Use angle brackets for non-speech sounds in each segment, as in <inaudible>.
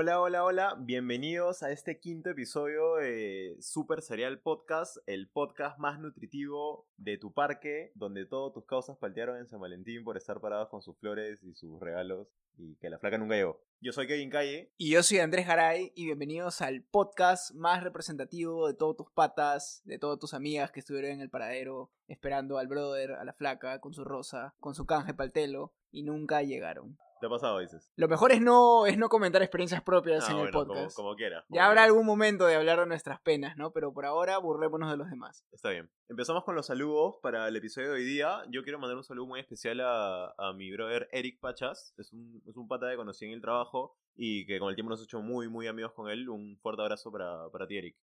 Hola, hola, hola, bienvenidos a este quinto episodio de Super Cereal Podcast, el podcast más nutritivo de tu parque, donde todos tus causas paltearon en San Valentín por estar parados con sus flores y sus regalos y que la flaca nunca llegó. Yo soy Kevin Calle. Y yo soy Andrés Garay y bienvenidos al podcast más representativo de todos tus patas, de todas tus amigas que estuvieron en el paradero esperando al brother, a la flaca, con su rosa, con su canje paltelo y nunca llegaron. ¿Te ha pasado, dices? Lo mejor es no, es no comentar experiencias propias Ah, en el podcast. Como, como quiera. como Ya habrá algún momento de hablar de nuestras penas, ¿no? Pero por ahora burlémonos de los demás. Está bien. Empezamos con los saludos para el episodio de hoy día. Yo quiero mandar un saludo muy especial a, a mi brother Eric Pachas. Es un, es un pata que conocí en el trabajo y que con el tiempo nos ha hecho muy, muy amigos con él. Un fuerte abrazo para, para ti, Eric.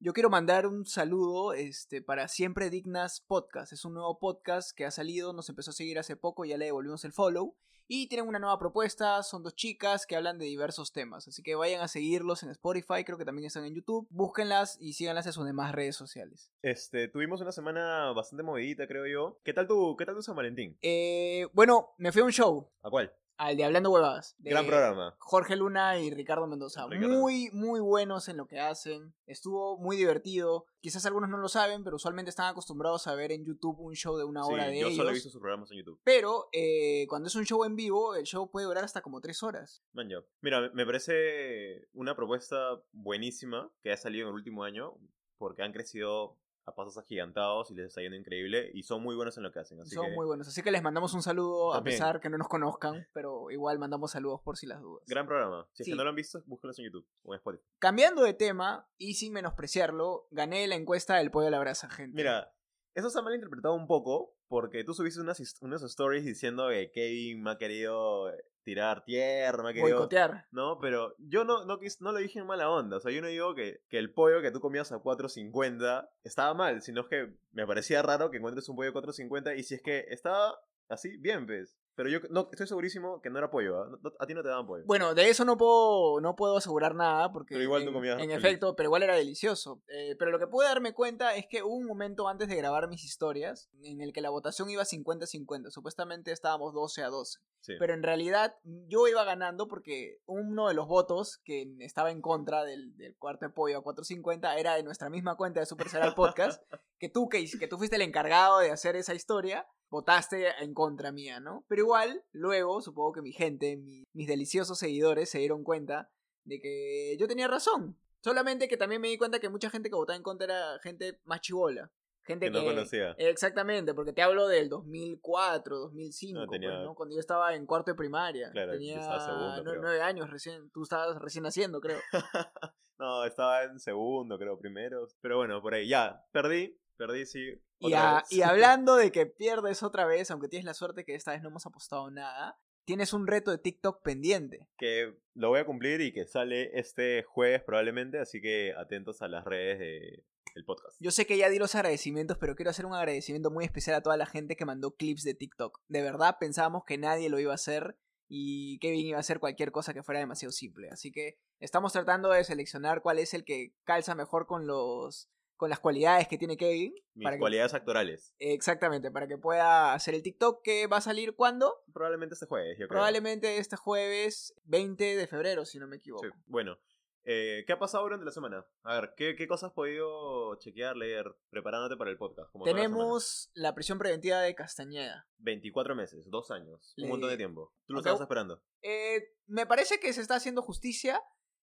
Yo quiero mandar un saludo este, para Siempre Dignas Podcast. Es un nuevo podcast que ha salido, nos empezó a seguir hace poco, ya le devolvimos el follow. Y tienen una nueva propuesta, son dos chicas que hablan de diversos temas. Así que vayan a seguirlos en Spotify, creo que también están en YouTube. Búsquenlas y síganlas en sus demás redes sociales. Este, tuvimos una semana bastante movidita, creo yo. ¿Qué tal tu, qué tal tu San Valentín? Eh, bueno, me fui a un show, ¿A cuál? Al de Hablando Huevadas. de Gran programa. Jorge Luna y Ricardo Mendoza. Ricardo. Muy, muy buenos en lo que hacen. Estuvo muy divertido. Quizás algunos no lo saben, pero usualmente están acostumbrados a ver en YouTube un show de una hora sí, de yo ellos. solo he visto sus programas en YouTube. Pero eh, cuando es un show en vivo, el show puede durar hasta como tres horas. Man, ya. Mira, me parece una propuesta buenísima que ha salido en el último año porque han crecido a pasos agigantados y les está yendo increíble y son muy buenos en lo que hacen. Así Son que, muy buenos. Así que les mandamos un saludo También. a pesar que no nos conozcan, pero igual mandamos saludos por si las dudas. gran programa. Si es que no lo han visto, búsquenlos en YouTube o en Spotify. Cambiando de tema y sin menospreciarlo, gané la encuesta del pollo a la brasa, gente. Mira, eso se ha malinterpretado un poco porque tú subiste unas, unas stories diciendo que Kevin me ha querido tirar tierra, me boicotear. No, pero yo no, no, quis- no lo dije en mala onda. O sea, yo no digo que, que el pollo que tú comías a 4.50 estaba mal, sino que me parecía raro que encuentres un pollo a 4.50 y si es que estaba así, bien, pues. Pero yo no, estoy segurísimo que no era pollo. No- no- a ti no te daban pollo. Bueno, de eso no puedo, no puedo asegurar nada, porque Pero igual en, tú comías en efecto, pero igual era delicioso. Eh, pero lo que pude darme cuenta es que hubo un momento antes de grabar mis historias en el que la votación iba 50-50. Supuestamente estábamos 12 a 12. Sí. Pero en realidad yo iba ganando porque uno de los votos que estaba en contra del, del cuarto de pollo a 450 era de nuestra misma cuenta de Super Serial Podcast, <laughs> que tú, que, que tú fuiste el encargado de hacer esa historia, votaste en contra mía, ¿no? Pero igual, luego, supongo que mi gente, mi- mis deliciosos seguidores se dieron cuenta de que yo tenía razón. Solamente que también me di cuenta que mucha gente que votaba en contra era gente más chivola. Gente que que, no conocía. Exactamente, porque te hablo del 2004, 2005, No, tenía- pues, ¿no? cuando yo estaba en cuarto de primaria. Claro, yo tenía estaba segundo, creo. nueve años recién, tú estabas recién naciendo, creo. <laughs> no, estaba en segundo, creo, primero. Pero bueno, por ahí. Ya, perdí. Perdí, sí. Y, a- y hablando de que pierdes otra vez, aunque tienes la suerte que esta vez no hemos apostado nada, tienes un reto de TikTok pendiente. que lo voy a cumplir y que sale este jueves probablemente, así que atentos a las redes de- del podcast. Yo sé que ya di los agradecimientos, pero quiero hacer un agradecimiento muy especial a toda la gente que mandó clips de TikTok. De verdad pensábamos que nadie lo iba a hacer y Kevin iba a hacer cualquier cosa que fuera demasiado simple. Así que estamos tratando de seleccionar cuál es el que calza mejor con los con las cualidades que tiene Kevin. Mis para que- cualidades actorales. exactamente, para que pueda hacer el TikTok que va a salir cuando? Probablemente este jueves, yo creo. Probablemente este jueves 20 de febrero, si no me equivoco. Sí. Bueno, eh, ¿qué ha pasado durante la semana? A ver, ¿qué, qué cosas has podido chequear, leer, preparándote para el podcast? Como? Tenemos la prisión preventiva de Castañeda. 24 meses, dos años, un montón de tiempo. ¿Tú lo estabas esperando? Eh, me parece que se está haciendo justicia,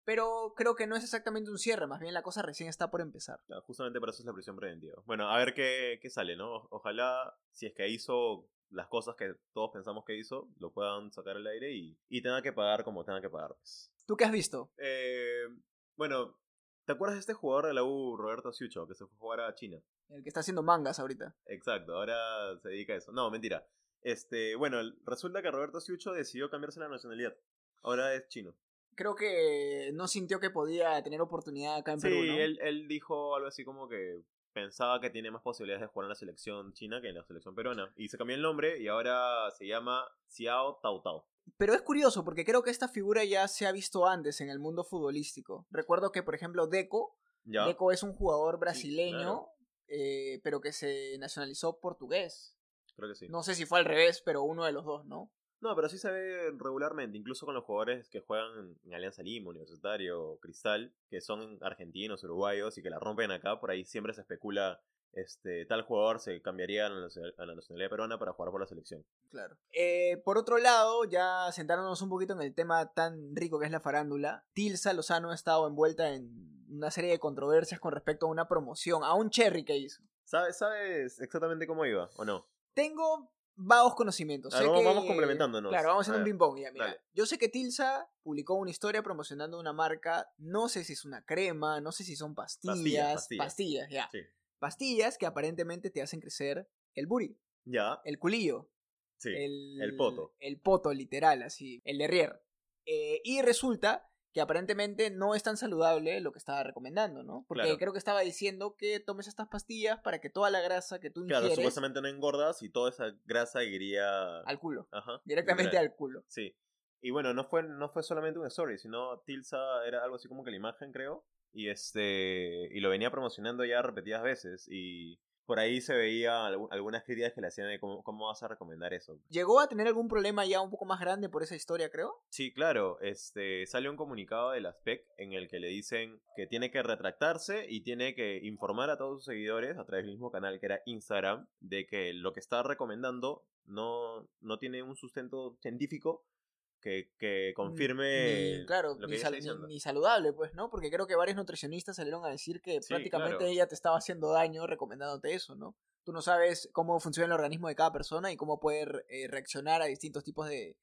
pero creo que no es exactamente un cierre, más bien la cosa recién está por empezar. Justamente para eso es la prisión preventiva. Bueno, a ver qué, qué sale, ¿no? O- Ojalá, si es que hizo las cosas que todos pensamos que hizo, lo puedan sacar al aire y, y tenga que pagar como tenga que pagar. pues. ¿Tú qué has visto? Eh, bueno, ¿te acuerdas de este jugador de la U, Roberto Siucho, que se fue a jugar a China? El que está haciendo mangas ahorita. Exacto, ahora se dedica a eso. No, mentira. Este, bueno, resulta que Roberto Siucho decidió cambiarse la nacionalidad. Ahora es chino. Creo que no sintió que podía tener oportunidad acá en Sí, Perú, ¿no? él, él dijo algo así como que pensaba que tiene más posibilidades de jugar en la selección china que en la selección peruana. Y se cambió el nombre y ahora se llama Xiao Tao Tao. Pero es curioso porque creo que esta figura ya se ha visto antes en el mundo futbolístico. Recuerdo que, por ejemplo, Deco, ¿Ya? Deco es un jugador brasileño, claro. eh, pero que se nacionalizó portugués. Creo que sí. No sé si fue al revés, pero uno de los dos, ¿no? No, pero sí se ve regularmente, incluso con los jugadores que juegan en Alianza Lima, Universitario, Cristal, que son argentinos, uruguayos y que la rompen acá, por ahí siempre se especula este, tal jugador se cambiaría a la nacionalidad peruana para jugar por la selección. Claro. Eh, por otro lado, ya sentándonos un poquito en el tema tan rico que es la farándula, Tilsa Lozano ha estado envuelta en una serie de controversias con respecto a una promoción, a un cherry que hizo. ¿Sabes, sabes exactamente cómo iba o no? Tengo vagos conocimientos. vamos, complementándonos. Claro, vamos haciendo un ping-pong. mira. Yo sé que Tilsa publicó una historia promocionando una marca, no sé si es una crema, no sé si son pastillas. Pastillas, ya. Pastillas que aparentemente te hacen crecer el buri. Ya. El culillo. Sí. El, poto. El poto, literal, así. El derrier. Eh, y resulta que aparentemente no es tan saludable lo que estaba recomendando, ¿no? Porque creo que estaba diciendo que tomes estas pastillas para que toda la grasa que tú ingieres... Claro, supuestamente no engordas y toda esa grasa iría... Al culo. Ajá. Directamente al culo. Sí. Y bueno, no fue, no fue solamente un story, sino Tilsa era algo así como que la imagen, creo. Y este. Y lo venía promocionando ya repetidas veces. Y por ahí se veía algunas críticas que le hacían de cómo, vas a recomendar eso. ¿Llegó a tener algún problema ya un poco más grande por esa historia, creo? Sí, claro. Este, salió un comunicado de la SPEC en el que le dicen que tiene que retractarse y tiene que informar a todos sus seguidores a través del mismo canal que era Instagram de que lo que está recomendando no, no tiene un sustento científico que, confirme claro, lo que ni, ni, saludable, pues, ¿no? Porque creo que varios nutricionistas salieron a decir que prácticamente ella te estaba haciendo daño recomendándote eso, ¿no? Tú no sabes cómo funciona el organismo de cada persona y cómo puede eh, reaccionar a distintos tipos de,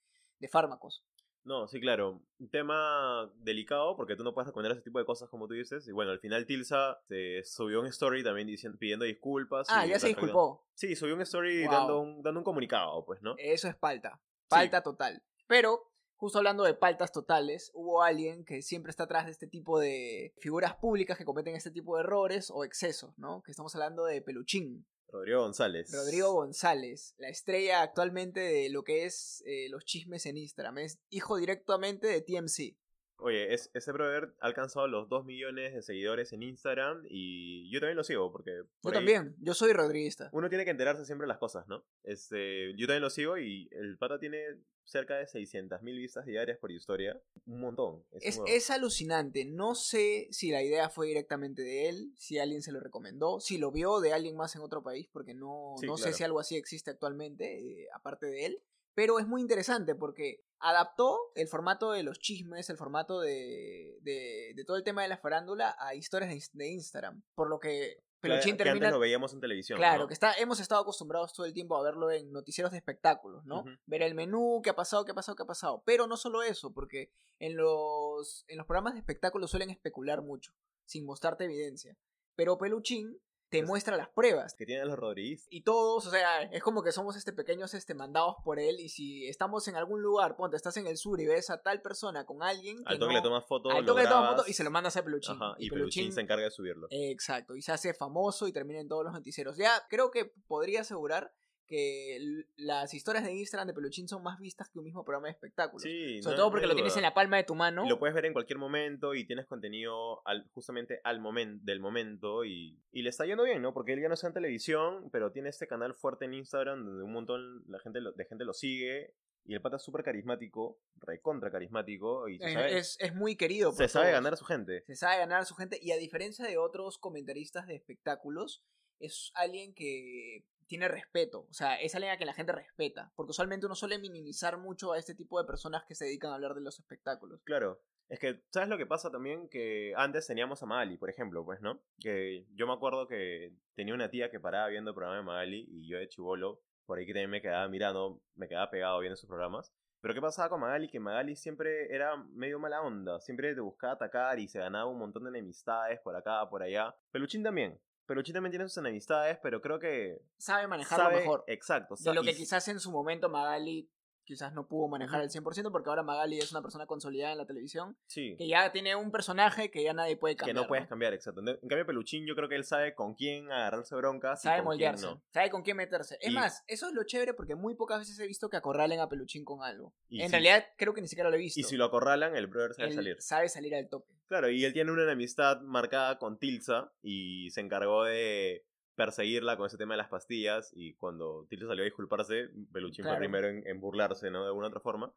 fármacos. No, sí, claro. Un tema delicado porque tú no puedes recomendar ese tipo de cosas como tú dices. Y bueno, al final Tilsa se subió un story también diciendo, pidiendo disculpas. Ah, ya se disculpó. Sí, subió un story dando, un, dando un comunicado, pues, ¿no? Eso es falta. Falta total. Pero justo hablando de paltas totales, hubo alguien que siempre está atrás de este tipo de figuras públicas que cometen este tipo de errores o excesos, ¿no? Que estamos hablando de Peluchín. Rodrigo González. Rodrigo González, la estrella actualmente de lo que es eh, los chismes en Instagram. Es hijo directamente de TMC. Oye, ese brother ha alcanzado los 2 millones de seguidores en Instagram y yo también lo sigo porque... yo también, yo soy rodriguista. Uno tiene que enterarse siempre de las cosas, ¿no? Este, yo también lo sigo y el pata tiene cerca de 600 mil vistas diarias por historia. Un montón. Es, es, alucinante. No sé si la idea fue directamente de él, si alguien se lo recomendó, si lo vio de alguien más en otro país, porque no, no sé si algo así existe actualmente, eh, aparte de él. Pero es muy interesante porque adaptó el formato de los chismes, el formato de, de, todo el tema de la farándula a historias de, Instagram. Por lo que Peluchín termina... Que antes lo veíamos en televisión. Claro, que está, hemos estado acostumbrados todo el tiempo a verlo en noticieros de espectáculos, ¿no? Ver el menú, qué ha pasado, qué ha pasado, qué ha pasado. Pero no solo eso, porque en los, en los programas de espectáculos suelen especular mucho, sin mostrarte evidencia. Pero Peluchín te muestra las pruebas. Que tienen los Rodríguez. Y todos, o sea, es como que somos este pequeños este, mandados por él. Y si estamos en algún lugar, ponte, estás en el sur y ves a tal persona con alguien. al toque le tomas foto. Al toque le tomas foto y se lo mandas a Peluchín. y, Peluchín, se encarga de subirlo. Exacto. Y se hace famoso y termina en todos los noticieros. Ya creo que podría asegurar que las historias de Instagram de Peluchín son más vistas que un mismo programa de espectáculos. Sí, Sobre todo porque lo tienes en la palma de tu mano. Y lo puedes ver en cualquier momento y tienes contenido al, justamente al momento del momento y, y, le está yendo bien, ¿no? Porque él ya no está en televisión, pero tiene este canal fuerte en Instagram donde un montón la gente de gente lo sigue y el pata es súper carismático, recontra carismático. Y es, es, muy querido. se sabe ganar a su gente. Se sabe ganar a su gente. Y a diferencia de otros comentaristas de espectáculos, es alguien que tiene respeto, o sea, es alguien a quien la gente respeta, porque usualmente uno suele minimizar mucho a este tipo de personas que se dedican a hablar de los espectáculos. Claro, es que, ¿sabes lo que pasa también? Que antes teníamos a Magali, por ejemplo, pues, ¿no? Que yo me acuerdo que tenía una tía que paraba viendo el programa de Magali y yo de chivolo, por ahí que también me quedaba mirando, me quedaba pegado viendo sus programas. Pero ¿qué pasaba con Magali? Que Magali siempre era medio mala onda, siempre te buscaba atacar y se ganaba un montón de enemistades por acá, por allá. Peluchín también, Peluchín también tiene sus enemistades, pero creo que. Sabe manejarlo mejor. Exacto. De lo que quizás en su momento Magali quizás no pudo manejar al 100% porque ahora Magali es una persona consolidada en la televisión. Sí. Que ya tiene un personaje que ya nadie puede cambiar. Que no puedes cambiar, exacto. En cambio, Peluchín yo creo que él sabe con quién agarrarse broncas. Sabe y con moldearse. Sabe con quién meterse. Es más, eso es lo chévere porque muy pocas veces he visto que acorralen a Peluchín con algo. en realidad creo que ni siquiera lo he visto. Y si lo acorralan, el brother sabe salir. Sabe salir al toque. Claro, y él tiene una enemistad marcada con Tilsa y se encargó de perseguirla con ese tema de las pastillas y cuando Tilsa salió a disculparse, Peluchín Claro. fue primero en, en burlarse, ¿no? De alguna otra forma.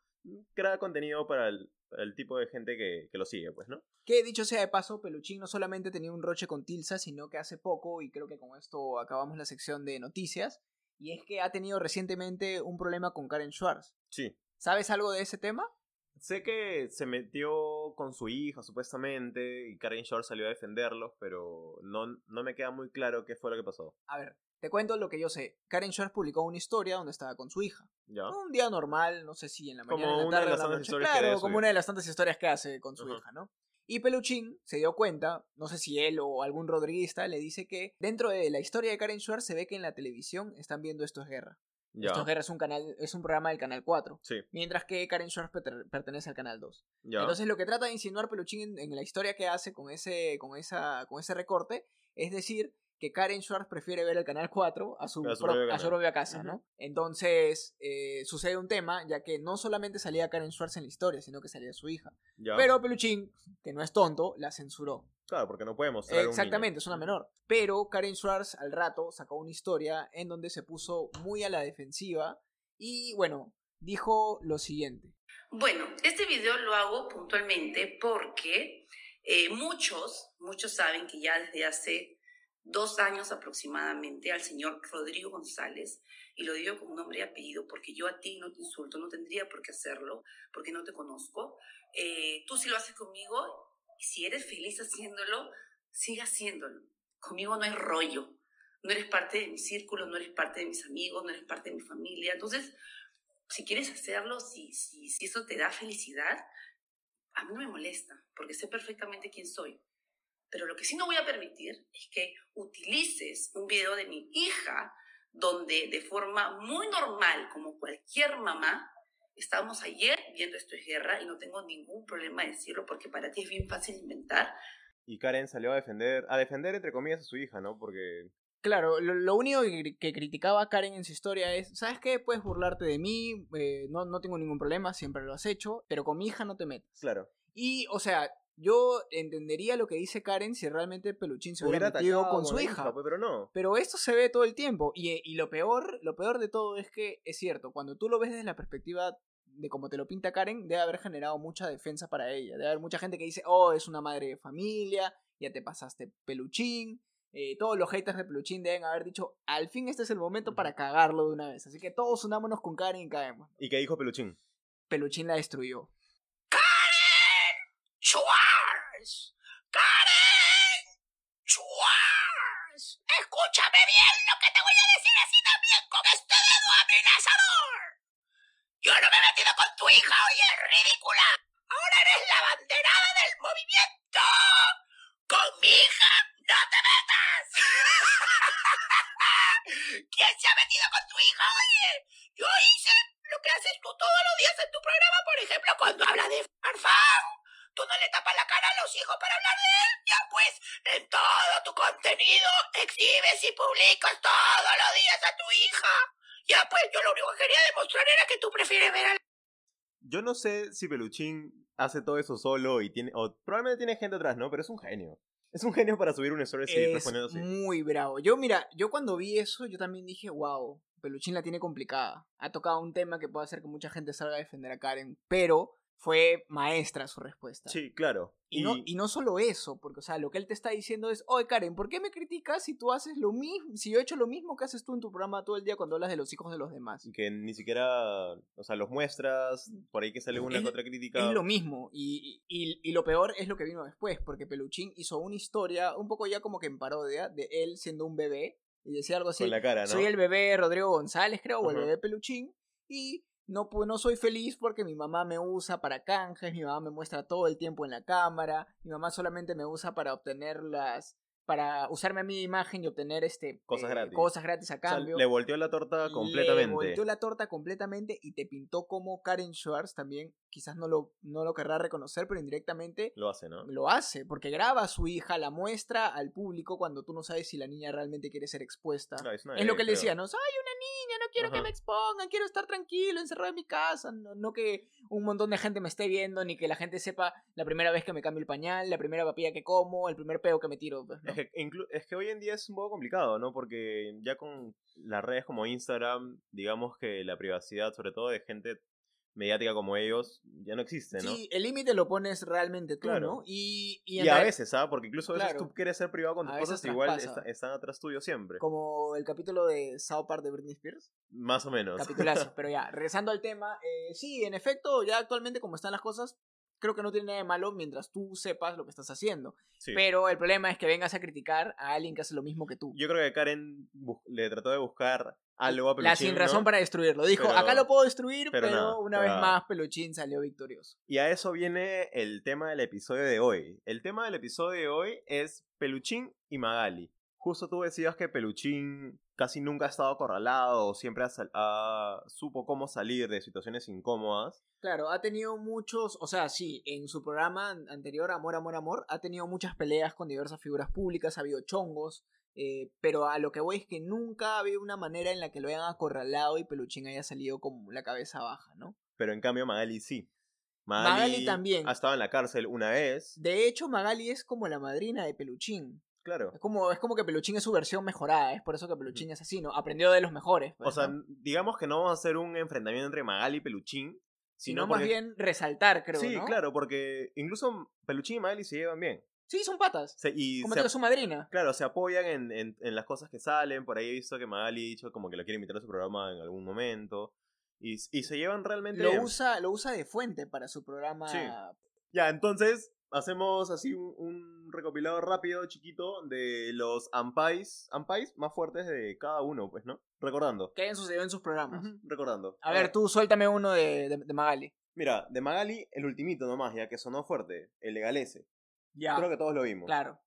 Crea contenido para el, para el tipo de gente que, que lo sigue, pues, ¿no? Que dicho sea de paso, Peluchín no solamente tenía un roche con Tilsa, sino que hace poco, y creo que con esto acabamos la sección de noticias, y es que ha tenido recientemente un problema con Karen Schwartz. Sí. ¿Sabes algo de ese tema? Sé que se metió con su hija, supuestamente, y Karen Shore salió a defenderlos, pero no, no me queda muy claro qué fue lo que pasó. A ver, te cuento lo que yo sé. Karen Schwartz publicó una historia donde estaba con su hija. ¿Ya? Un día normal, no sé si en la Como mañana, en la una de tarde, las la noche. Claro, como una de las tantas historias que hace con su hija, ¿no? Y Peluchín se dio cuenta, no sé si él o algún rodriguista le dice que dentro de la historia de Karen Schwartz se ve que en la televisión están viendo Esto es Guerra. Ya. Esto es Guerra es un canal, es un programa del canal 4, Sí, mientras que Karen Schwartz perte- pertenece al canal 2. ya. Entonces lo que trata de insinuar Peluchín en, en la historia que hace con ese, con esa, con ese recorte es decir que Karen Schwartz prefiere ver el canal 4 a su, A su a propia casa. ¿no? Entonces eh, sucede un tema, ya que no solamente salía Karen Schwartz en la historia, sino que salía su hija. ya. Pero Peluchín, que no es tonto, la censuró. Claro, porque no puede mostrar. un Exactamente, niño. es una menor. Pero Karen Schwartz al rato sacó una historia en donde se puso muy a la defensiva y bueno, dijo lo siguiente. Bueno, este video lo hago puntualmente porque eh, muchos, muchos saben que ya desde hace dos años aproximadamente al señor Rodrigo González, y lo digo con nombre y apellido porque yo a ti no te insulto, no tendría por qué hacerlo, porque no te conozco. Eh, tú sí lo haces conmigo, y si eres feliz haciéndolo, sigue haciéndolo. Conmigo no hay rollo. No eres parte de mi círculo, no eres parte de mis amigos, no eres parte de mi familia. Entonces, si quieres hacerlo, si, si, si eso te da felicidad, a mí no me molesta, porque sé perfectamente quién soy. Pero lo que sí no voy a permitir es que utilices un video de mi hija donde de forma muy normal, como cualquier mamá, estábamos ayer viendo Esto es Guerra y no tengo ningún problema de decirlo porque para ti es bien fácil inventar. Y Karen salió a defender, a defender entre comillas a su hija, ¿no? Porque Claro, lo, lo único que, que criticaba a Karen en su historia es, ¿sabes qué? Puedes burlarte de mí, eh, no, no tengo ningún problema, siempre lo has hecho, pero con mi hija no te metas. Claro. Y, o sea, yo entendería lo que dice Karen si realmente Peluchín se hubiera, Hubiera metido atacado con su hija. pues, pero no. Pero esto se ve todo el tiempo. Y, y lo peor, lo peor de todo es que es cierto, cuando tú lo ves desde la perspectiva de cómo te lo pinta Karen, debe haber generado mucha defensa para ella. Debe haber mucha gente que dice, oh, es una madre de familia, ya te pasaste peluchín. Eh, todos los haters de peluchín deben haber dicho, al fin este es el momento para cagarlo de una vez. Así que todos unámonos con Karen y caemos. ¿Y qué dijo Peluchín? Peluchín la destruyó. Schwartz. Karen Schwartz. Escúchame bien lo que te voy a decir así también con este dedo amenazador. Yo no me he metido con tu hija, oye, ridícula. Ahora eres la banderada del movimiento. Con mi hija no te metas. <laughs> ¿Quién se ha metido con tu hija, oye? Yo hice lo que haces tú todos los días en tu programa, por ejemplo, cuando habla de Farfán. Tú no le tapas la cara a los hijos para hablar de él. Ya pues, en todo tu contenido exhibes y publicas todos los días a tu hija. Ya pues, yo lo único que quería demostrar era que tú prefieres ver a Yo no sé si Peluchín hace todo eso solo y tiene. O probablemente tiene gente atrás, ¿no? Pero es un genio. Es un genio para subir una historia así, es respondiendo así. muy bravo. Yo, mira, yo cuando vi eso, yo también dije, wow, Peluchín la tiene complicada. Ha tocado un tema que puede hacer que mucha gente salga a defender a Karen, pero fue maestra su respuesta. Sí, claro. Y, no, y no solo eso, porque, o sea, lo que él te está diciendo es, oye, Karen, ¿por qué me criticas si tú haces lo mismo, si yo he hecho lo mismo que haces tú en tu programa todo el día cuando hablas de los hijos de los demás? y que ni siquiera. O sea, los muestras. Por ahí que sale una Es- otra crítica. Es lo mismo, y, y, y lo peor es lo que vino después, porque Peluchín hizo una historia un poco ya como que en parodia de él siendo un bebé, y decía algo así, Con la cara, ¿no? soy el bebé Rodrigo González, creo, o el bebé Peluchín, y no, no soy feliz porque mi mamá me usa para canjes, mi mamá me muestra todo el tiempo en la cámara, mi mamá solamente me usa para obtener las, para usarme a mi imagen y obtener este Cosas eh, gratis. cosas gratis a O sea, cambio. le volteó la torta Le completamente. volteó la torta completamente y te pintó como Karen Schwartz también quizás no lo, no lo querrá reconocer, pero indirectamente Lo hace, ¿no? lo hace, porque graba a su hija, la muestra al público cuando tú no sabes si la niña realmente quiere ser expuesta. No, es una Es lo que él decía, ¿no? Soy una niña, no quiero que me expongan, quiero estar tranquilo, encerrado en mi casa, no, no que un montón de gente me esté viendo, ni que la gente sepa la primera vez que me cambio el pañal, la primera papilla que como, el primer peo que me tiro. pues, ¿no? Es que, es que hoy en día es un poco complicado, ¿no? Porque ya con las redes como Instagram, digamos que la privacidad, sobre todo de gente mediática como ellos, ya no existe, ¿no? Sí, el límite lo pones realmente tú, Claro. ¿no? Y, y, a veces, ¿ah? Porque incluso a veces Claro. tú quieres ser privado con tus cosas, igual está- están atrás tuyo siempre. como el capítulo de South Park de Britney Spears. Más o menos. Capitulazo. <laughs> Pero ya, regresando al tema, eh, sí, en efecto, ya actualmente como están las cosas, creo que no tiene nada de malo mientras tú sepas lo que estás haciendo. Sí. Pero el problema es que vengas a criticar a alguien que hace lo mismo que tú. Yo creo que Karen le trató de buscar algo a La sin razón ¿no? para destruirlo. Dijo, Pero- acá lo puedo destruir, pero una vez más Peluchín salió victorioso. Y a eso viene el tema del episodio de hoy. El tema del episodio de hoy es Peluchín y Magali. Justo tú decías que Peluchín casi nunca ha estado acorralado, siempre ha ha- supo cómo salir de situaciones incómodas. Claro, ha tenido muchos, o sea, sí, en su programa an- anterior, Amor, Amor, Amor, ha tenido muchas peleas con diversas figuras públicas, ha habido chongos, eh, pero a lo que voy es que nunca ha habido una manera en la que lo hayan acorralado y Peluchín haya salido con la cabeza baja, ¿no? Pero en cambio Magali sí. Magali también. Ha estado en la cárcel una vez. De hecho, Magali es como la madrina de Peluchín. Claro. Es como, es como que Peluchín es su versión mejorada, es por eso que Peluchín es así, ¿no? Aprendió de los mejores. O pues, sea, ¿no? digamos que no vamos a hacer un enfrentamiento entre Magali y Peluchín. sino Sino más bien resaltar, creo, Sí, ¿no? claro, porque incluso Peluchín y Magali se llevan bien. Sí, son patas. Se- y Como que su madrina. Claro, se apoyan en, en- en las cosas que salen. Por ahí he visto que Magali ha dicho como que lo quiere invitar a su programa en algún momento. Y, y se llevan realmente Lo bien. usa, lo usa de fuente para su programa. Sí. Ya, entonces hacemos así un, un recopilado rápido, chiquito, de los ampais, ampais más fuertes de cada uno, pues, ¿no? Recordando. que hayan sucedido en sus programas. Recordando. A ver, tú suéltame uno de, de, de Magali. Mira, de Magali, el ultimito nomás, ya que sonó fuerte, el legalese. Ya. Creo que todos lo vimos. Claro.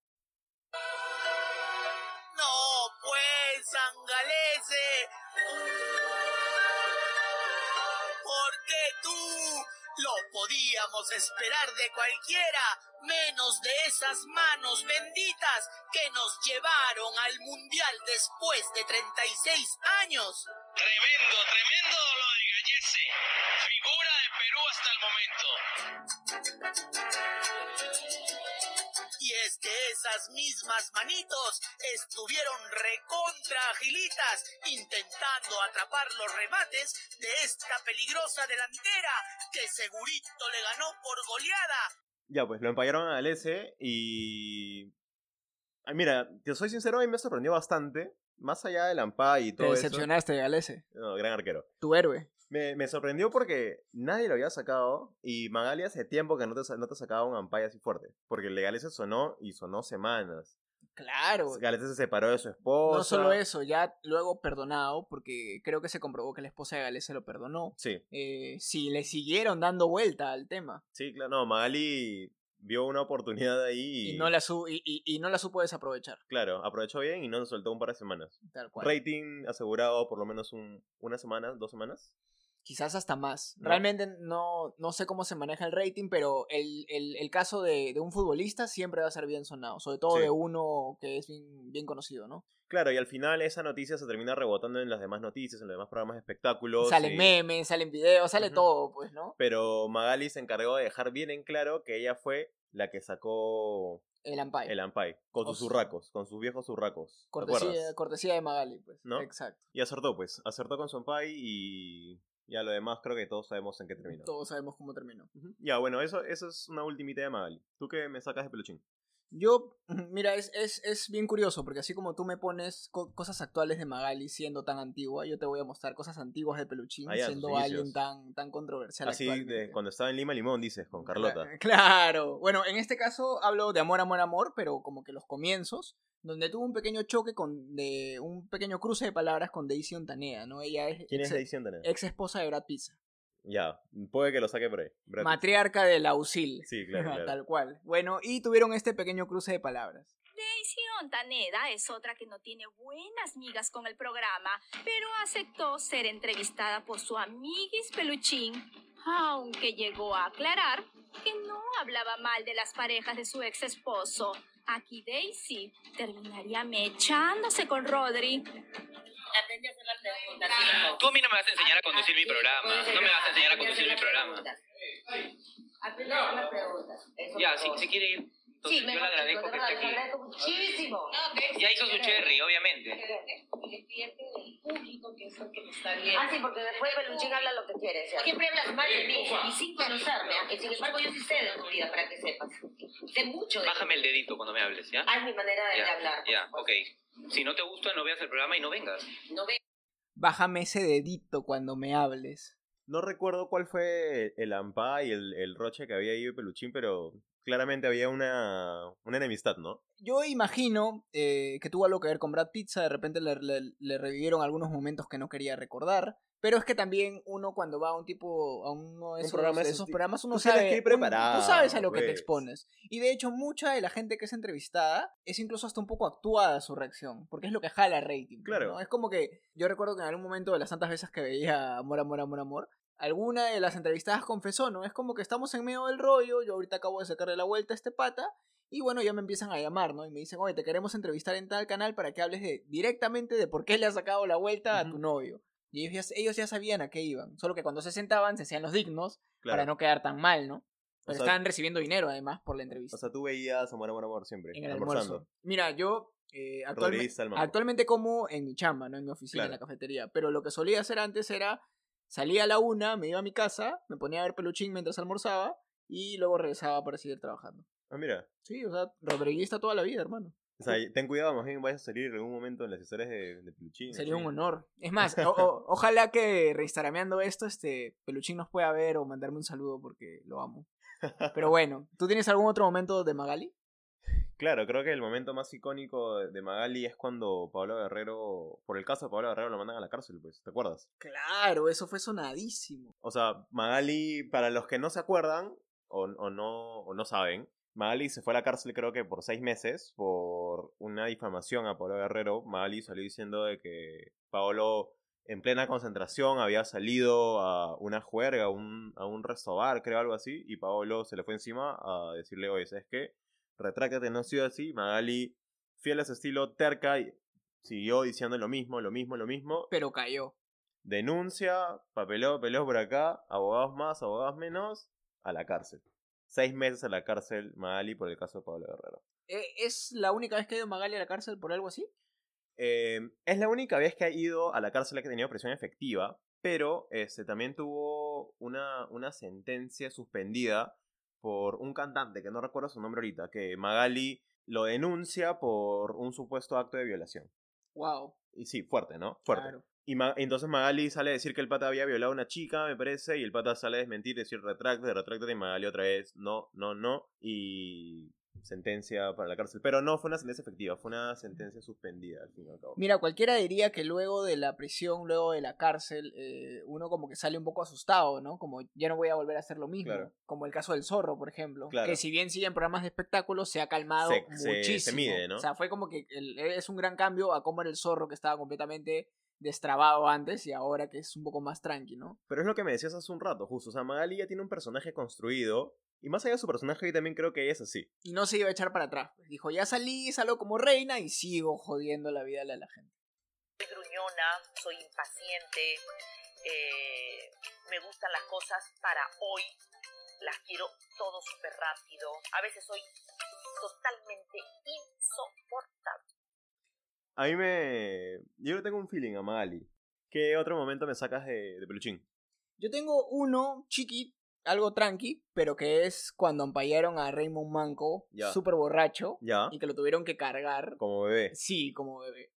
Esperar de cualquiera, menos de esas manos benditas que nos llevaron al Mundial después de 36 años. Tremendo, tremendo lo de Gallese. Figura de Perú hasta el momento. Y es que esas mismas manitos estuvieron recontra agilitas intentando atrapar los remates de esta peligrosa delantera que segurito le ganó por goleada. Ya, pues lo empallaron al S y. Ay, mira, te soy sincero, a mí me sorprendió bastante. Más allá del Ampay y Te todo eso. decepcionaste, Galese. No, gran arquero. Tu héroe. Me, me sorprendió porque nadie lo había sacado y Magali hace tiempo que no te, no te sacaba un Ampay así fuerte. Porque el legal se sonó y sonó semanas. Claro. Galese se separó de su esposa. No solo eso, ya luego perdonado, porque creo que se comprobó que la esposa de Galese lo perdonó. Sí, Eh, sí, le siguieron dando vuelta al tema. sí, claro. No, Magali vio una oportunidad ahí y, Y, no la su y, y- y no la supo desaprovechar. claro, aprovechó bien y no nos soltó un par de semanas. Tal cual. Rating asegurado por lo menos un, una semana, dos semanas. Quizás hasta más. ¿No? Realmente no, no sé cómo se maneja el rating, pero el, el- el caso de, de un futbolista siempre va a ser bien sonado. Sobre todo Sí. de uno que es bien, bien conocido, ¿no? Claro, y al final esa noticia se termina rebotando en las demás noticias, en los demás programas de espectáculos. Salen y- memes, salen videos, sale todo, pues, ¿no? Pero Magali se encargó de dejar bien en claro que ella fue la que sacó El Ampay. el Ampay, con sus O sea, zurracos, con sus viejos zurracos. ¿te cortesía, cortesía de Magali, pues. ¿No? Exacto. Y acertó, pues. Acertó con su Ampay y ya lo demás creo que todos sabemos en qué terminó. Todos sabemos cómo terminó. Ya, bueno, eso, eso es una ultimita de Magali. ¿Tú qué me sacas de peluchín? Yo, mira, es, es, es bien curioso, porque así como tú me pones co- cosas actuales de Magali siendo tan antigua, yo te voy a mostrar cosas antiguas de Peluchín Ah, ya, siendo alguien tan, tan controversial. Así de cuando estaba en Lima Limón, dices, con Carlota. Cla- <laughs> Claro. Bueno, en este caso hablo de amor, amor, amor, pero como que los comienzos, donde tuvo un pequeño choque con, de un pequeño cruce de palabras con Daisy Ontanea, ¿no? Ella es ¿Quién es ex, la edición de ex esposa de Brad Pizza, Ya, puede que lo saque por ahí. Brad matriarca de la USIL. Sí, claro, <laughs> claro. Tal cual. Bueno, y tuvieron este pequeño cruce de palabras. Daisy Ontaneda es otra que no tiene buenas migas con el programa, pero aceptó ser entrevistada por su amiguis Peluchín. aunque llegó a aclarar que no hablaba mal de las parejas de su ex esposo. Aquí Daisy terminaría mechándose con Rodri. Aprende a. Tú a mí no me vas a enseñar a conducir mi programa. No me vas a enseñar a conducir mi programa. Ya, si se quiere ir, Sí, entonces me yo le agradezco que esté aquí. agradezco muchísimo. Ya hizo su cherry, obviamente. el cliente del público, que es el que me está viendo. Ah, sí, porque después Peluchín habla lo que quiere. Siempre hablas mal de mí y sin conocerme. Y sin embargo, yo sí sé de tu vida, para que sepas. Sé mucho de. Bájame el dedito cuando me hables, ¿ya? Ah, es mi manera de, hablar. ya, ok. Si no te gusta, no veas el programa y no vengas. No ve Bájame ese dedito cuando me hables. No recuerdo cuál fue el ampá y el, el roche que había ahí de Peluchín, pero claramente había una, una enemistad, ¿no? Yo imagino eh, que tuvo algo que ver con Brad Pizza, de repente le, le- le revivieron algunos momentos que no quería recordar. Pero es que también uno cuando va a un tipo, a uno de Un esos, programa de de esos programas, uno sabe, que ir un- preparado, tú sabes a lo que te pues. expones. Y de hecho, mucha de la gente que es entrevistada es incluso hasta un poco actuada su reacción, porque es lo que jala rating. Claro. ¿no? Es como que yo recuerdo que en algún momento de las tantas veces que veía Amor, Amor, Amor, Amor, alguna de las entrevistadas confesó, ¿no? Es como que estamos en medio del rollo, yo ahorita acabo de sacarle la vuelta a este pata, y bueno, ya me empiezan a llamar, ¿no? Y me dicen, oye, te queremos entrevistar en tal canal para que hables de, directamente de por qué le has sacado la vuelta a tu novio. Y ellos ya, ellos ya sabían a qué iban, solo que cuando se sentaban se hacían los dignos Claro. para no quedar tan mal, ¿no? Pero sea- estaban recibiendo dinero además por la entrevista. O sea, tú veías Amor, Amor, Amor siempre, en el almorzando. almuerzo. Mira, yo eh, actualmente, como en mi chamba, no en mi oficina, en la cafetería. Pero lo que solía hacer antes era salía a la una, me iba a mi casa, me ponía a ver peluchín mientras almorzaba y luego regresaba para seguir trabajando. Ah, mira. Sí, o sea, rodriguista toda la vida, hermano. O sea, ten cuidado, más bien vayas a salir en algún momento en las historias de, de Peluchín. Sería un honor. Es más, <laughs> o- o- ojalá que reinstarameando esto, este Peluchín nos pueda ver o mandarme un saludo porque lo amo. Pero <laughs> bueno, ¿tú tienes algún otro momento de Magali? Claro, creo que el momento más icónico de- de Magali es cuando Pablo Guerrero, por el caso de Pablo Guerrero, lo mandan a la cárcel, pues, ¿te acuerdas? Claro, eso fue sonadísimo. O sea, Magali, para los que no se acuerdan o, o no, o no saben, Magali se fue a la cárcel creo que por seis meses por una difamación a Pablo Guerrero. Magali salió diciendo de que Pablo en plena concentración había salido a una juerga, a un, a un restobar, creo algo así, y Pablo se le fue encima a decirle, oye, ¿sabes qué? Retráctate, no ha sido así. Magali, fiel a su estilo, terca, y siguió diciendo lo mismo, lo mismo, lo mismo Pero cayó. denuncia, papeleo, papeleo por acá, abogados más, abogados menos, a la cárcel. Seis meses a la cárcel Magali por el caso de Pablo Guerrero. Eh, ¿Es la única vez que ha ido Magali a la cárcel por algo así? Eh, es la única vez que ha ido a la cárcel que ha tenido prisión efectiva, pero este, también tuvo una, una sentencia suspendida por un cantante, que no recuerdo su nombre ahorita, que Magali lo denuncia por un supuesto acto de violación. Wow. Y sí, fuerte, ¿no? Fuerte. Claro. Y entonces Magali sale a decir que el pata había violado a una chica, me parece, y el pata sale a desmentir, decir retráctate, retráctate, y Magali otra vez, no, no, no, y sentencia para la cárcel. Pero no fue una sentencia efectiva, fue una sentencia suspendida, al fin y al cabo. Mira, cualquiera diría que luego de la prisión, luego de la cárcel, eh, uno como que sale un poco asustado, ¿no? Como ya no voy a volver a hacer lo mismo. Claro. Como el caso del zorro, por ejemplo. Claro. Que si bien sigue en programas de espectáculos, se ha calmado Se- se- muchísimo. se mide, ¿no? O sea, fue como que el- es un gran cambio a cómo era el zorro que estaba completamente destrabado antes y ahora que es un poco más tranqui, ¿no? Pero es lo que me decías hace un rato, justo. O sea, Magali ya tiene un personaje construido, y más allá de su personaje, yo también creo que ella es así. Y no se iba a echar para atrás. pues. Dijo, ya salí, salgo como reina y sigo jodiendo la vida a la gente. soy gruñona, soy impaciente, eh, me gustan las cosas para hoy, las quiero todo súper rápido, a veces soy totalmente insoportable. A mí me... Yo le tengo un feeling a Magali. ¿Qué otro momento me sacas de, de Peluchín? Yo tengo uno chiqui, algo tranqui, pero que es cuando ampallaron a Raymond Manco, Ya. súper borracho, Ya, y que lo tuvieron que cargar. como bebé. Sí, como bebé.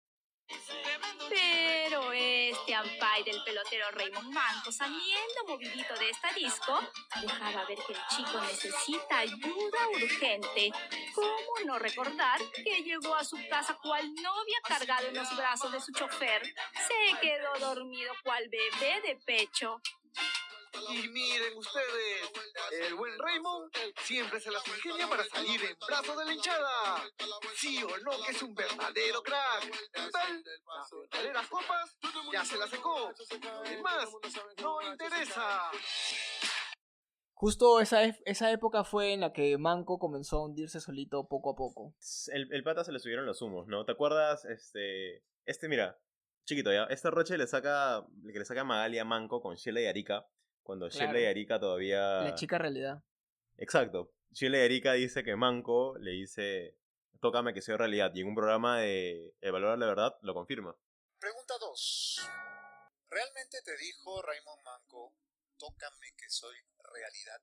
Pero este ampay del pelotero Raymond Manco, saliendo movidito de esta disco, dejaba ver que el chico necesita ayuda urgente. ¿Cómo no recordar que llegó a su casa cual novia cargado en los brazos de su chofer? Se quedó dormido cual bebé de pecho. Y miren ustedes, el buen Raymond siempre se las ingenia para salir en brazos de la hinchada. Sí o no, que es un verdadero crack. Total, las verdaderas copas ya se las secó. Es más, no interesa. Justo esa, esa época fue en la que Manco comenzó a hundirse solito poco a poco. El, el pata se le subieron los humos, ¿no? ¿Te acuerdas? Este, este mira, chiquito ya, este Roche le saca, que le saca Magali a Manco con Sheila y Arica, cuando Claro. Sheila y Arica todavía... La chica realidad. Exacto. Sheila y Arica dice que Manco le dice, tócame que soy realidad, y en un programa de Evaluar la Verdad lo confirma. Pregunta 2. ¿Realmente te dijo Raymond Manco, tócame que soy realidad?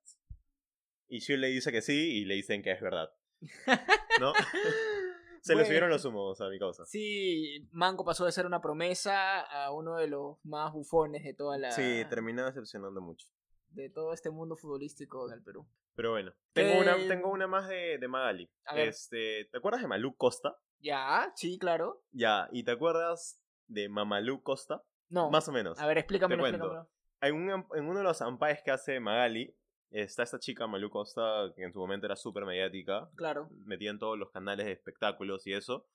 Y Sheila le dice que sí, y le dicen que es verdad. <laughs> ¿No? <laughs> se le subieron los humos a mi causa. Sí, Manco pasó de ser una promesa a uno de los más bufones de toda la Sí, terminó decepcionando mucho. de todo este mundo futbolístico del Perú. Pero bueno, tengo, una, Eh, tengo una más de, de Magali. Este, ¿Te acuerdas de Malú Costa? Ya, sí, claro. Ya, ¿y te acuerdas de Mamalú Costa? No. Más o menos. A ver, explícamelo. En, un- en uno de los ampaes que hace Magali, está esta chica Malú Costa, que en su momento era súper mediática, Claro. metida en todos los canales de espectáculos y eso.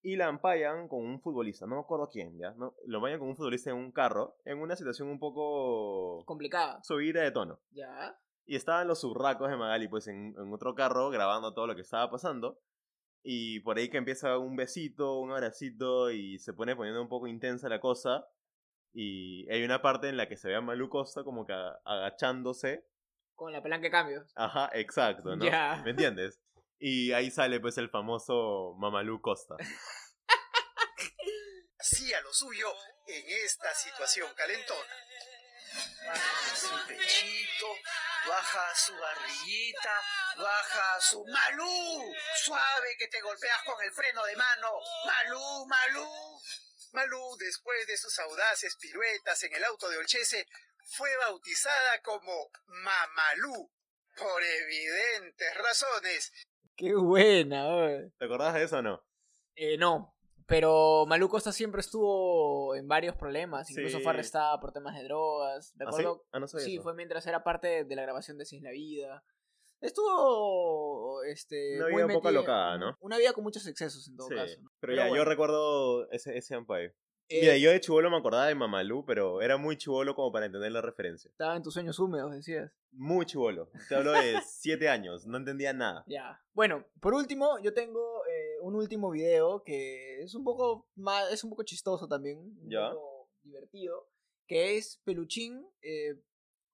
Y la ampayan con un futbolista, no me acuerdo quién, ¿ya? No, lo vayan con un futbolista en un carro, en una situación un poco Complicada. subida de tono. Ya. Y estaban los surracos de Magali, pues en, en otro carro, grabando todo lo que estaba pasando. Y por ahí que empieza un besito, un abracito, y se pone poniendo un poco intensa la cosa. Y hay una parte en la que se ve a Malú Costa como que agachándose. Con la palanca de cambios. Ajá, exacto, ¿no? Ya. ¿Me entiendes? Y ahí sale pues el famoso Mamalú Costa. <laughs> Hacía lo suyo en esta situación calentona. Baja su pechito, baja su barriguita, baja su... ¡Malú! Suave que te golpeas con el freno de mano. ¡Malú, Malú! Malú, después de sus audaces piruetas en el auto de Olchese, fue bautizada como Mamalú, por evidentes razones. Qué buena, oye. ¿Te acordás de eso o no? Eh, no. Pero Malú Costa siempre estuvo en varios problemas. Incluso Sí. fue arrestada por temas de drogas. ¿Ah, sí? Recuerdo. Ah, no sabía sí, fue mientras era parte de la grabación de Sin la Vida. Estuvo. Este, Una muy vida un poco alocada, ¿no? Una vida con muchos excesos en todo Sí, caso. ¿no? Pero, ya, yo recuerdo ese, ese ampae. Eh, Mira, yo de chivolo me acordaba de Mamalú, pero era muy chivolo como para entender la referencia. Estaba en tus sueños húmedos, decías. Muy chivolo. Te hablo de siete años, no entendía nada. Ya. Bueno, por último, yo tengo eh, un último video que es un poco más, es un poco chistoso también, un Ya. poco divertido, que es Peluchín. eh,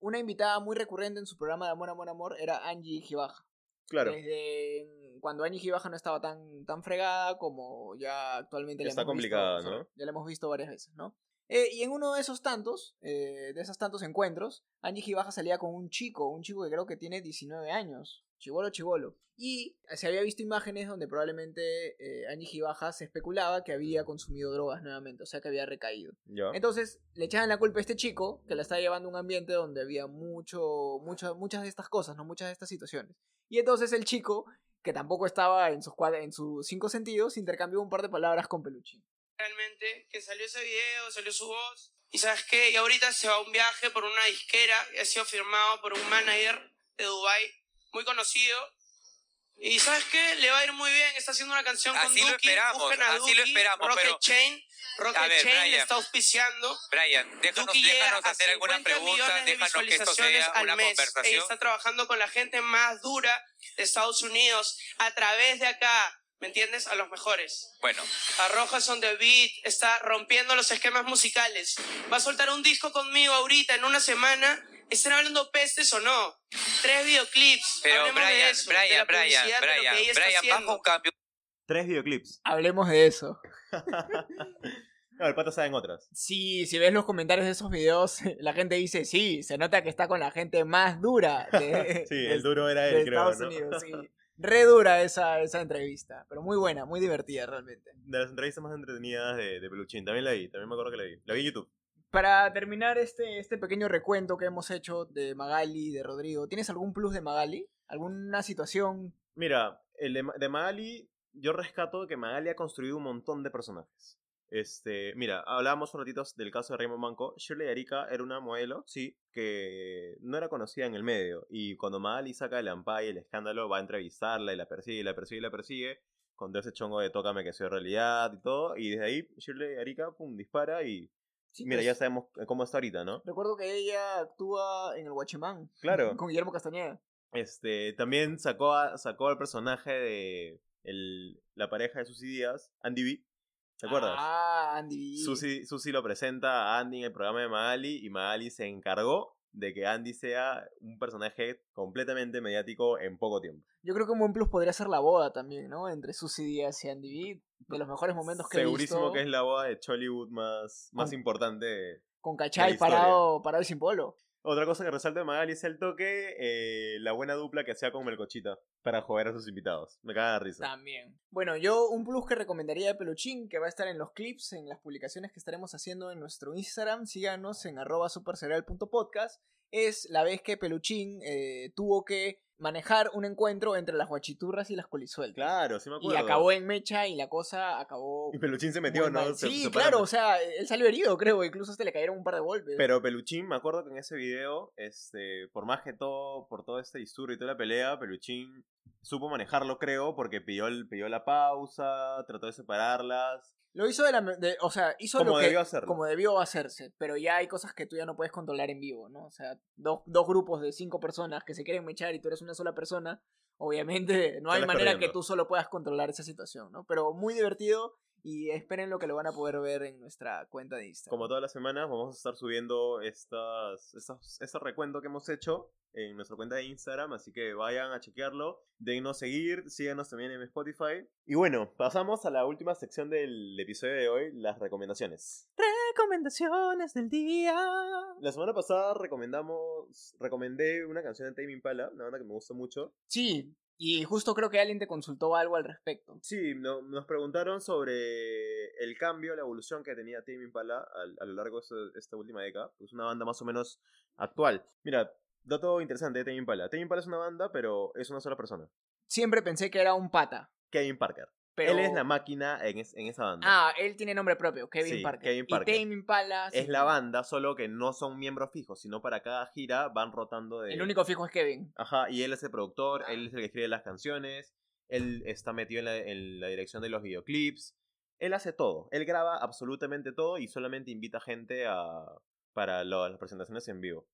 una invitada muy recurrente en su programa de Amor, Amor, Amor era Angie Gibaja. Claro. Desde cuando Angie Gibaja no estaba tan, tan fregada como ya actualmente la Está hemos visto, complicada, o sea, ¿no? Ya la hemos visto varias veces, ¿no? Eh, y en uno de esos tantos, eh, de esos tantos encuentros, Angie Gibaja salía con un chico, un chico que creo que tiene 19 años, chivolo chivolo. Y se había visto imágenes donde probablemente eh, Angie Gibaja se especulaba que había consumido drogas nuevamente, o sea que había recaído. Ya. Entonces le echaban la culpa a este chico que la estaba llevando a un ambiente donde había mucho, mucho, muchas de estas cosas, ¿no? Muchas de estas situaciones. Y entonces el chico, que tampoco estaba en sus, cuad- en sus cinco sentidos, intercambió un par de palabras con Peluchín. realmente que salió ese video, salió su voz. Y sabes qué, y ahorita se va a un viaje por una disquera que ha sido firmado por un manager de Dubai muy conocido. Y sabes qué, le va a ir muy bien, está haciendo una canción con Así lo Duki, esperamos, así lo Duki, esperamos, Rocket pero- Chain, Rocket A ver, Chain le Brian. está auspiciando. Brian, déjanos, déjanos hacer alguna 50 pregunta, déjanos que esto visualizaciones sea al una mes. Ella conversación. está trabajando con la gente más dura de Estados Unidos a través de acá, ¿me entiendes? A los mejores. Bueno, A Rojas on the Beat está rompiendo los esquemas musicales. Va a soltar un disco conmigo ahorita en una semana. ¿Están hablando pestes o no? Tres videoclips. pero Hablemos Brian, eso, de Brian, la Brian, de que Brian, Brian, haciendo. bajo un cambio. Tres videoclips. Hablemos de eso. <laughs> No, el pata saben otras. Sí, si ves los comentarios de esos videos, <laughs> la gente dice, sí, se nota que está con la gente más dura de, <laughs> Sí, de- el duro era de él, creo, Estados ¿no? Unidos. Sí. Re dura esa, esa entrevista, pero muy buena, muy divertida realmente. De las entrevistas más entretenidas de, de Peluchín. También la vi, también me acuerdo que la vi. La vi en YouTube. Para terminar este, este pequeño recuento que hemos hecho de Magali y de Rodrigo, ¿tienes algún plus de Magali? ¿Alguna situación? Mira, el de, de Magali, yo rescato que Magali ha construido un montón de personajes. Este, mira, hablábamos un ratito del caso de Raymond Manco. Shirley Arica era una modelo, sí, que no era conocida en el medio. Y cuando Magali saca el ampay, el escándalo, va a entrevistarla y la persigue, y la persigue, y la persigue. Con todo ese chongo de tócame que soy realidad y todo. Y desde ahí, Shirley Arica, pum, dispara y Sí, Mira, pues. ya sabemos cómo está ahorita, ¿no? Recuerdo que ella actúa en el Guachimán. Claro. Con Guillermo Castañeda. Este, también sacó, a- sacó al personaje de el, la pareja de Susy Díaz, Andy B. ¿Te acuerdas? Ah, Andy. B. Susi, Susi lo presenta a Andy en el programa de Magali y Magali se encargó de que Andy sea un personaje completamente mediático en poco tiempo. Yo creo que un buen plus podría ser la boda también, ¿no? Entre Susy Díaz y Andy B. De los mejores momentos que he Segurísimo visto. que es la boda de Chollywood más, más Con- importante. Con historia. parado, parado y sin polo. Otra cosa que resalta de Magali es el toque, eh, la buena dupla que hacía con Melcochita para joder a sus invitados. Me caga de risa. También. Bueno, yo un plus que recomendaría de Peluchín, que va a estar en los clips, en las publicaciones que estaremos haciendo en nuestro Instagram, síganos en arroba supercereal.podcast, es la vez que Peluchín eh, tuvo que manejar un encuentro entre las guachiturras y las colisueltas. Claro, sí me Y acuerdo. acabó en mecha y la cosa acabó... Y Peluchín se metió, ¿no? Se- sí, se claro, o sea, él salió herido, creo, incluso hasta le cayeron un par de golpes. Pero Peluchín, me acuerdo que en ese video, este, por más que todo, por todo este disturbio y toda la pelea, Peluchín supo manejarlo, creo, porque pidió, el, pidió la pausa, trató de separarlas. Lo hizo de la... de- o sea, hizo Como lo que... debió hacerlo. Como debió hacerse. Pero ya hay cosas que tú ya no puedes controlar en vivo, ¿no? O sea, dos, dos grupos de cinco personas que se quieren mechar y tú eres una sola persona, obviamente no hay manera que tú solo puedas controlar esa situación, ¿no? Pero muy divertido y esperen lo que lo van a poder ver en nuestra cuenta de Instagram. Como todas las semanas, vamos a estar subiendo estas, estas, este recuento que hemos hecho en nuestra cuenta de Instagram, así que vayan a chequearlo, dennos seguir, síganos también en Spotify. Y bueno, pasamos a la última sección del episodio de hoy, las recomendaciones. Recomendaciones del día. La semana pasada recomendamos, recomendé una canción de Tame Impala, una banda que me gusta mucho. Sí, y justo creo que alguien te consultó algo al respecto. Sí, no- nos preguntaron sobre el cambio, la evolución que tenía Tame Impala al- a, lo largo de esta, esta última década. Es una banda más o menos actual. Mira, dato interesante de Tame Impala. Tame Impala es una banda, pero es una sola persona. Siempre pensé que era un pata. Kevin Parker. Pero... Él es la máquina en, es- en esa banda. Ah, él tiene nombre propio, Kevin Sí, Parker. Kevin Parker. Y Tame Impala... es la banda, solo que no son miembros fijos, sino para cada gira van rotando de... El único fijo es Kevin. Ajá, y él es el productor, él es el que escribe las canciones, él está metido en la, en la dirección de los videoclips, él hace todo, él graba absolutamente todo y solamente invita gente a, para lo- las presentaciones en vivo.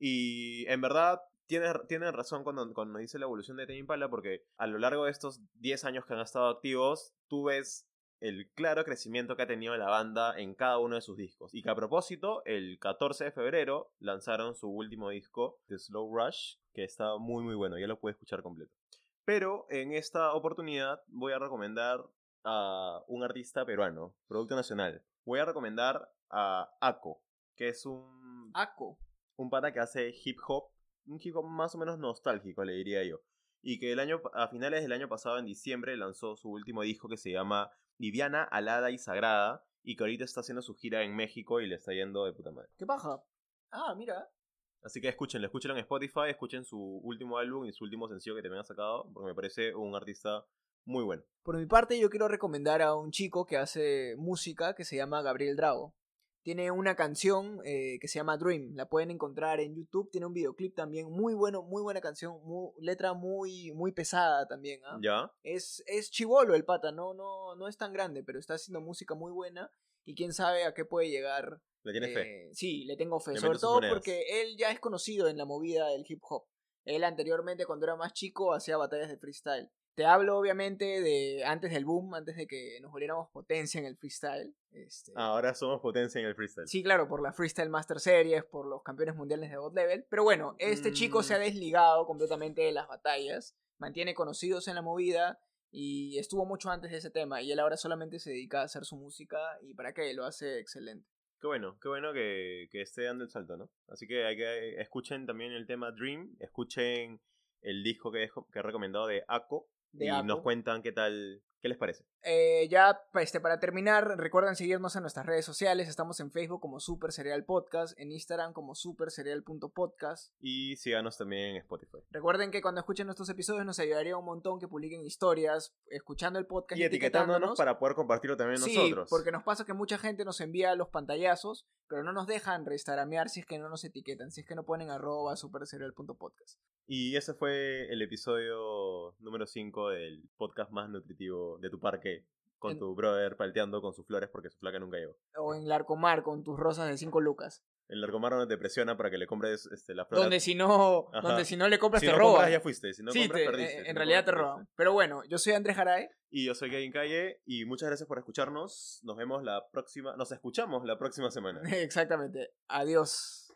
Y en verdad tiene, tiene razón cuando, cuando dice la evolución de Tame Impala porque a lo largo de estos 10 años que han estado activos, tú ves el claro crecimiento que ha tenido la banda en cada uno de sus discos. Y que a propósito, el 14 de febrero lanzaron su último disco, The Slow Rush, que está muy muy bueno, ya lo puedes escuchar completo. Pero en esta oportunidad voy a recomendar a un artista peruano, producto nacional. Voy a recomendar a Ako, que es un, Ako. un pata que hace hip hop, un hop más o menos nostálgico, le diría yo. Y que el año, a finales del año pasado, en diciembre, lanzó su último disco que se llama Liviana, Alada y Sagrada. Y que ahorita está haciendo su gira en México y le está yendo de puta madre. ¿Qué paja? Ah, mira. Así que escúchenlo, escúchenlo en Spotify, escuchen su último álbum y su último sencillo que también ha sacado, porque me parece un artista muy bueno. Por mi parte, yo quiero recomendar a un chico que hace música que se llama Gabriel Drago. Tiene una canción eh, que se llama Dream, la pueden encontrar en YouTube. Tiene un videoclip también muy bueno, muy buena canción, mu- letra muy, muy pesada también. ¿ah? ¿Ya? Es, es chivolo el pata, no, no, no es tan grande, pero está haciendo música muy buena y quién sabe a qué puede llegar. ¿Le tienes fe? Eh, Sí, le tengo fe, Le sobre todo monedas. porque él ya es conocido en la movida del hip hop. Él anteriormente, cuando era más chico, hacía batallas de freestyle. Te hablo obviamente de antes del boom, antes de que nos volviéramos potencia en el freestyle. Este, Ahora somos potencia en el freestyle. Sí, claro, por la Freestyle Master Series, por los campeones mundiales de God Level. Pero bueno, este chico Mm. se ha desligado completamente de las batallas, mantiene conocidos en la movida y estuvo mucho antes de ese tema. Y él ahora solamente se dedica a hacer su música y para qué, lo hace excelente. Qué bueno, qué bueno que, que esté dando el salto, ¿no? Así que hay que escuchen también el tema Dream, escuchen el disco que he, que he recomendado de Ako De y nos cuentan qué tal, qué les parece. Eh, ya este, para terminar, recuerden seguirnos en nuestras redes sociales. Estamos en Facebook como Super Serial Podcast, en Instagram como superserial.podcast. Y síganos también en Spotify. Recuerden que cuando escuchen nuestros episodios nos ayudaría un montón que publiquen historias, escuchando el podcast Y etiquetándonos para poder compartirlo también Sí, nosotros. porque nos pasa que mucha gente nos envía los pantallazos, pero no nos dejan restaramear si es que no nos etiquetan, si es que no ponen arroba superserial.podcast. Y ese fue el episodio número 5 del podcast más nutritivo de tu parque con En- tu brother palteando con sus flores porque su flaca nunca llegó. O en Larcomar con tus rosas de 5 lucas. El narcomar donde te presiona para que le compres este, las flores. Donde si no, Ajá. donde si no le compras Si te no roban. compras, ya fuiste. Si no sí, compras, te- perdiste. en Si no realidad te roban. perdiste. Pero bueno, yo soy Andrés Jarae. Y yo soy Kevin Calle y muchas gracias por escucharnos. Nos vemos la próxima, nos escuchamos la próxima semana. <laughs> Exactamente. Adiós.